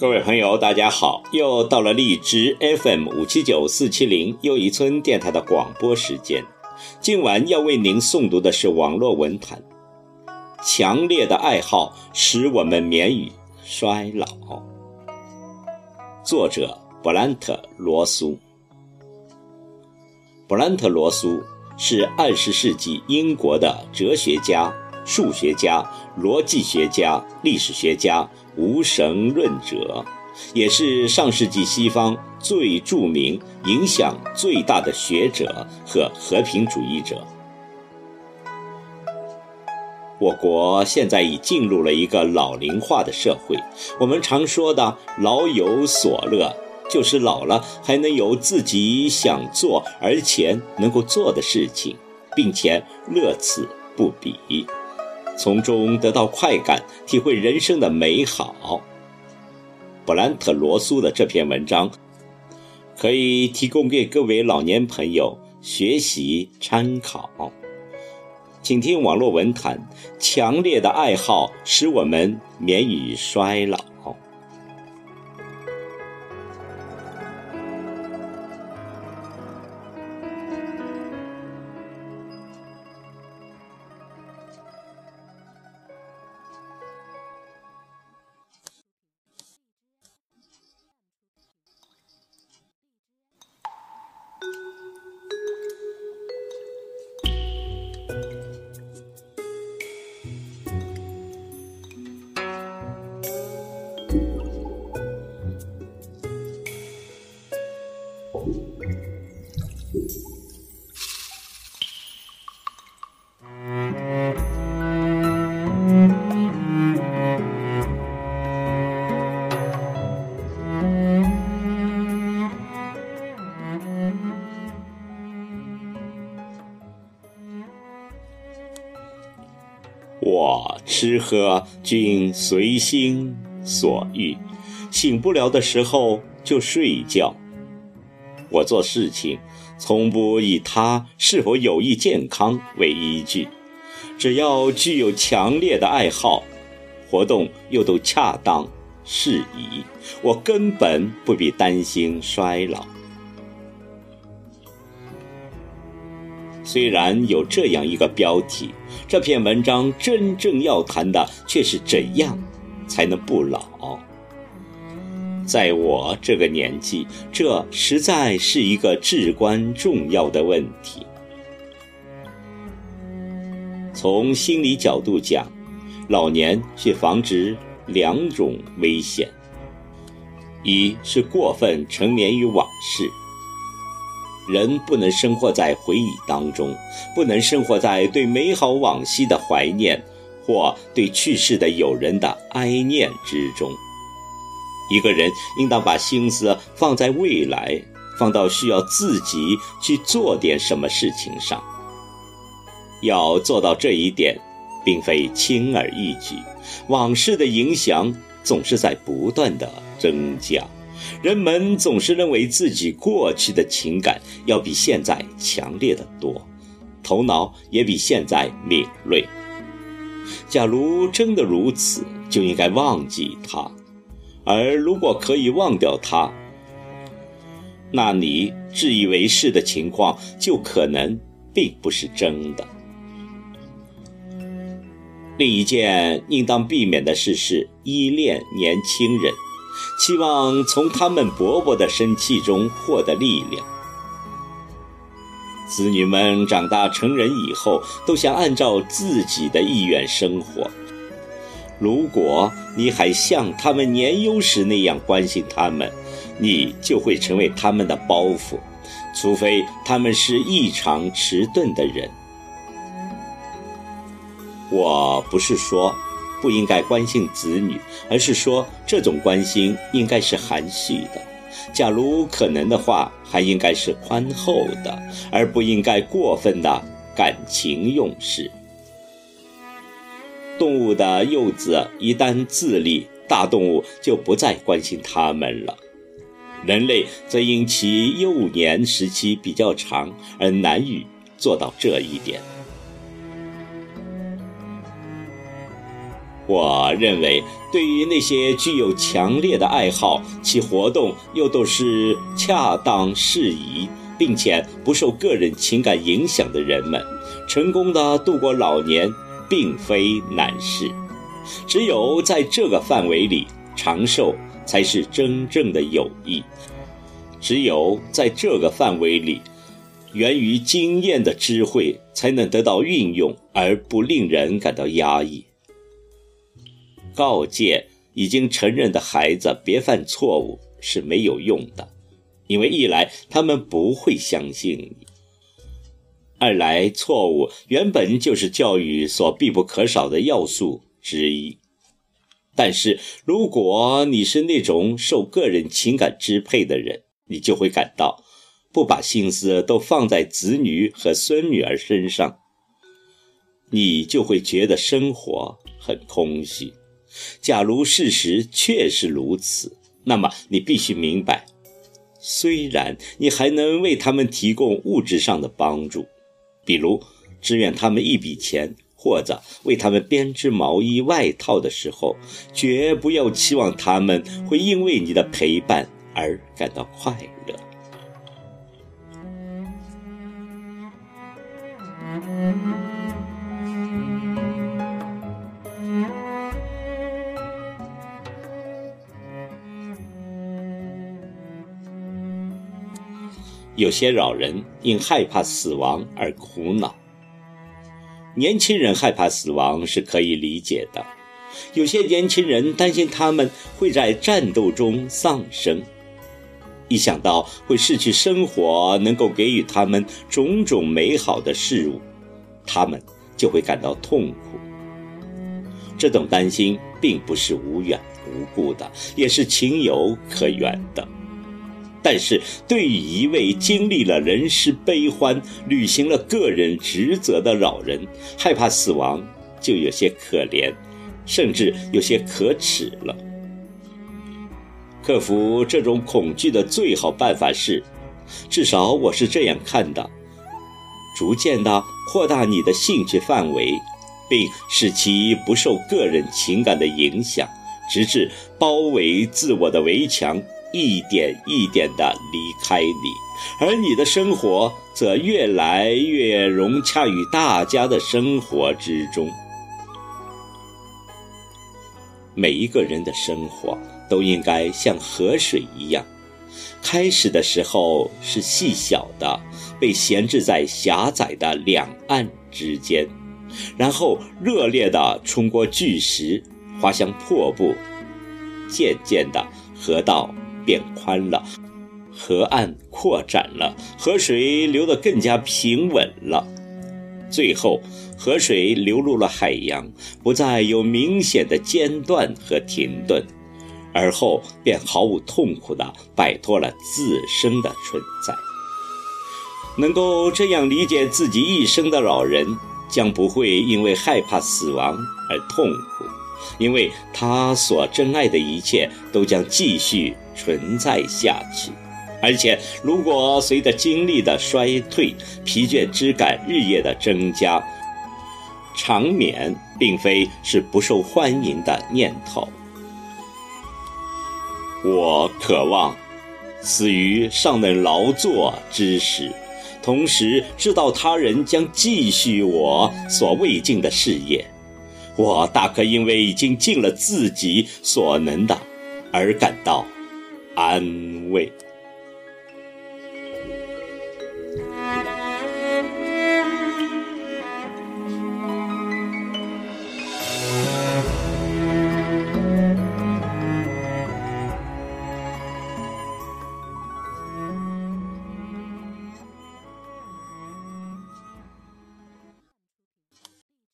各位朋友，大家好！又到了荔枝 FM 五七九四七零又一村电台的广播时间。今晚要为您诵读的是网络文坛。强烈的爱好使我们免于衰老。作者：布兰特·罗苏。布兰特·罗苏是二十世纪英国的哲学家、数学家、逻辑学家、历史学家。无神论者，也是上世纪西方最著名、影响最大的学者和和平主义者。我国现在已进入了一个老龄化的社会，我们常说的“老有所乐”，就是老了还能有自己想做而且能够做的事情，并且乐此不彼。从中得到快感，体会人生的美好。布兰特·罗苏的这篇文章，可以提供给各位老年朋友学习参考。请听网络文坛：强烈的爱好使我们免于衰老。吃喝均随心所欲，醒不了的时候就睡觉。我做事情从不以他是否有益健康为依据，只要具有强烈的爱好，活动又都恰当适宜，我根本不必担心衰老。虽然有这样一个标题，这篇文章真正要谈的却是怎样才能不老。在我这个年纪，这实在是一个至关重要的问题。从心理角度讲，老年需防止两种危险：一是过分沉湎于往事。人不能生活在回忆当中，不能生活在对美好往昔的怀念，或对去世的友人的哀念之中。一个人应当把心思放在未来，放到需要自己去做点什么事情上。要做到这一点，并非轻而易举。往事的影响总是在不断的增加。人们总是认为自己过去的情感要比现在强烈的多，头脑也比现在敏锐。假如真的如此，就应该忘记它；而如果可以忘掉它，那你自以为是的情况就可能并不是真的。另一件应当避免的事是依恋年轻人。期望从他们勃勃的生气中获得力量。子女们长大成人以后，都想按照自己的意愿生活。如果你还像他们年幼时那样关心他们，你就会成为他们的包袱，除非他们是异常迟钝的人。我不是说。不应该关心子女，而是说这种关心应该是含蓄的。假如可能的话，还应该是宽厚的，而不应该过分的感情用事。动物的幼子一旦自立，大动物就不再关心它们了。人类则因其幼年时期比较长，而难以做到这一点。我认为，对于那些具有强烈的爱好，其活动又都是恰当适宜，并且不受个人情感影响的人们，成功的度过老年并非难事。只有在这个范围里长寿，才是真正的有益。只有在这个范围里，源于经验的智慧才能得到运用，而不令人感到压抑。告诫已经成人的孩子别犯错误是没有用的，因为一来他们不会相信你，二来错误原本就是教育所必不可少的要素之一。但是如果你是那种受个人情感支配的人，你就会感到不把心思都放在子女和孙女儿身上，你就会觉得生活很空虚。假如事实确是如此，那么你必须明白，虽然你还能为他们提供物质上的帮助，比如支援他们一笔钱，或者为他们编织毛衣外套的时候，绝不要期望他们会因为你的陪伴而感到快乐。有些老人因害怕死亡而苦恼。年轻人害怕死亡是可以理解的。有些年轻人担心他们会在战斗中丧生，一想到会失去生活能够给予他们种种美好的事物，他们就会感到痛苦。这种担心并不是无缘无故的，也是情有可原的。但是对于一位经历了人世悲欢、履行了个人职责的老人，害怕死亡就有些可怜，甚至有些可耻了。克服这种恐惧的最好办法是，至少我是这样看的：逐渐地扩大你的兴趣范围，并使其不受个人情感的影响，直至包围自我的围墙。一点一点地离开你，而你的生活则越来越融洽于大家的生活之中。每一个人的生活都应该像河水一样，开始的时候是细小的，被闲置在狭窄的两岸之间，然后热烈地冲过巨石，滑向瀑布，渐渐的河道。变宽了，河岸扩展了，河水流得更加平稳了。最后，河水流入了海洋，不再有明显的间断和停顿，而后便毫无痛苦地摆脱了自身的存在。能够这样理解自己一生的老人，将不会因为害怕死亡而痛苦。因为他所珍爱的一切都将继续存在下去，而且如果随着精力的衰退，疲倦之感日夜的增加，长眠并非是不受欢迎的念头。我渴望死于尚能劳作之时，同时知道他人将继续我所未尽的事业。我大可因为已经尽了自己所能的，而感到安慰。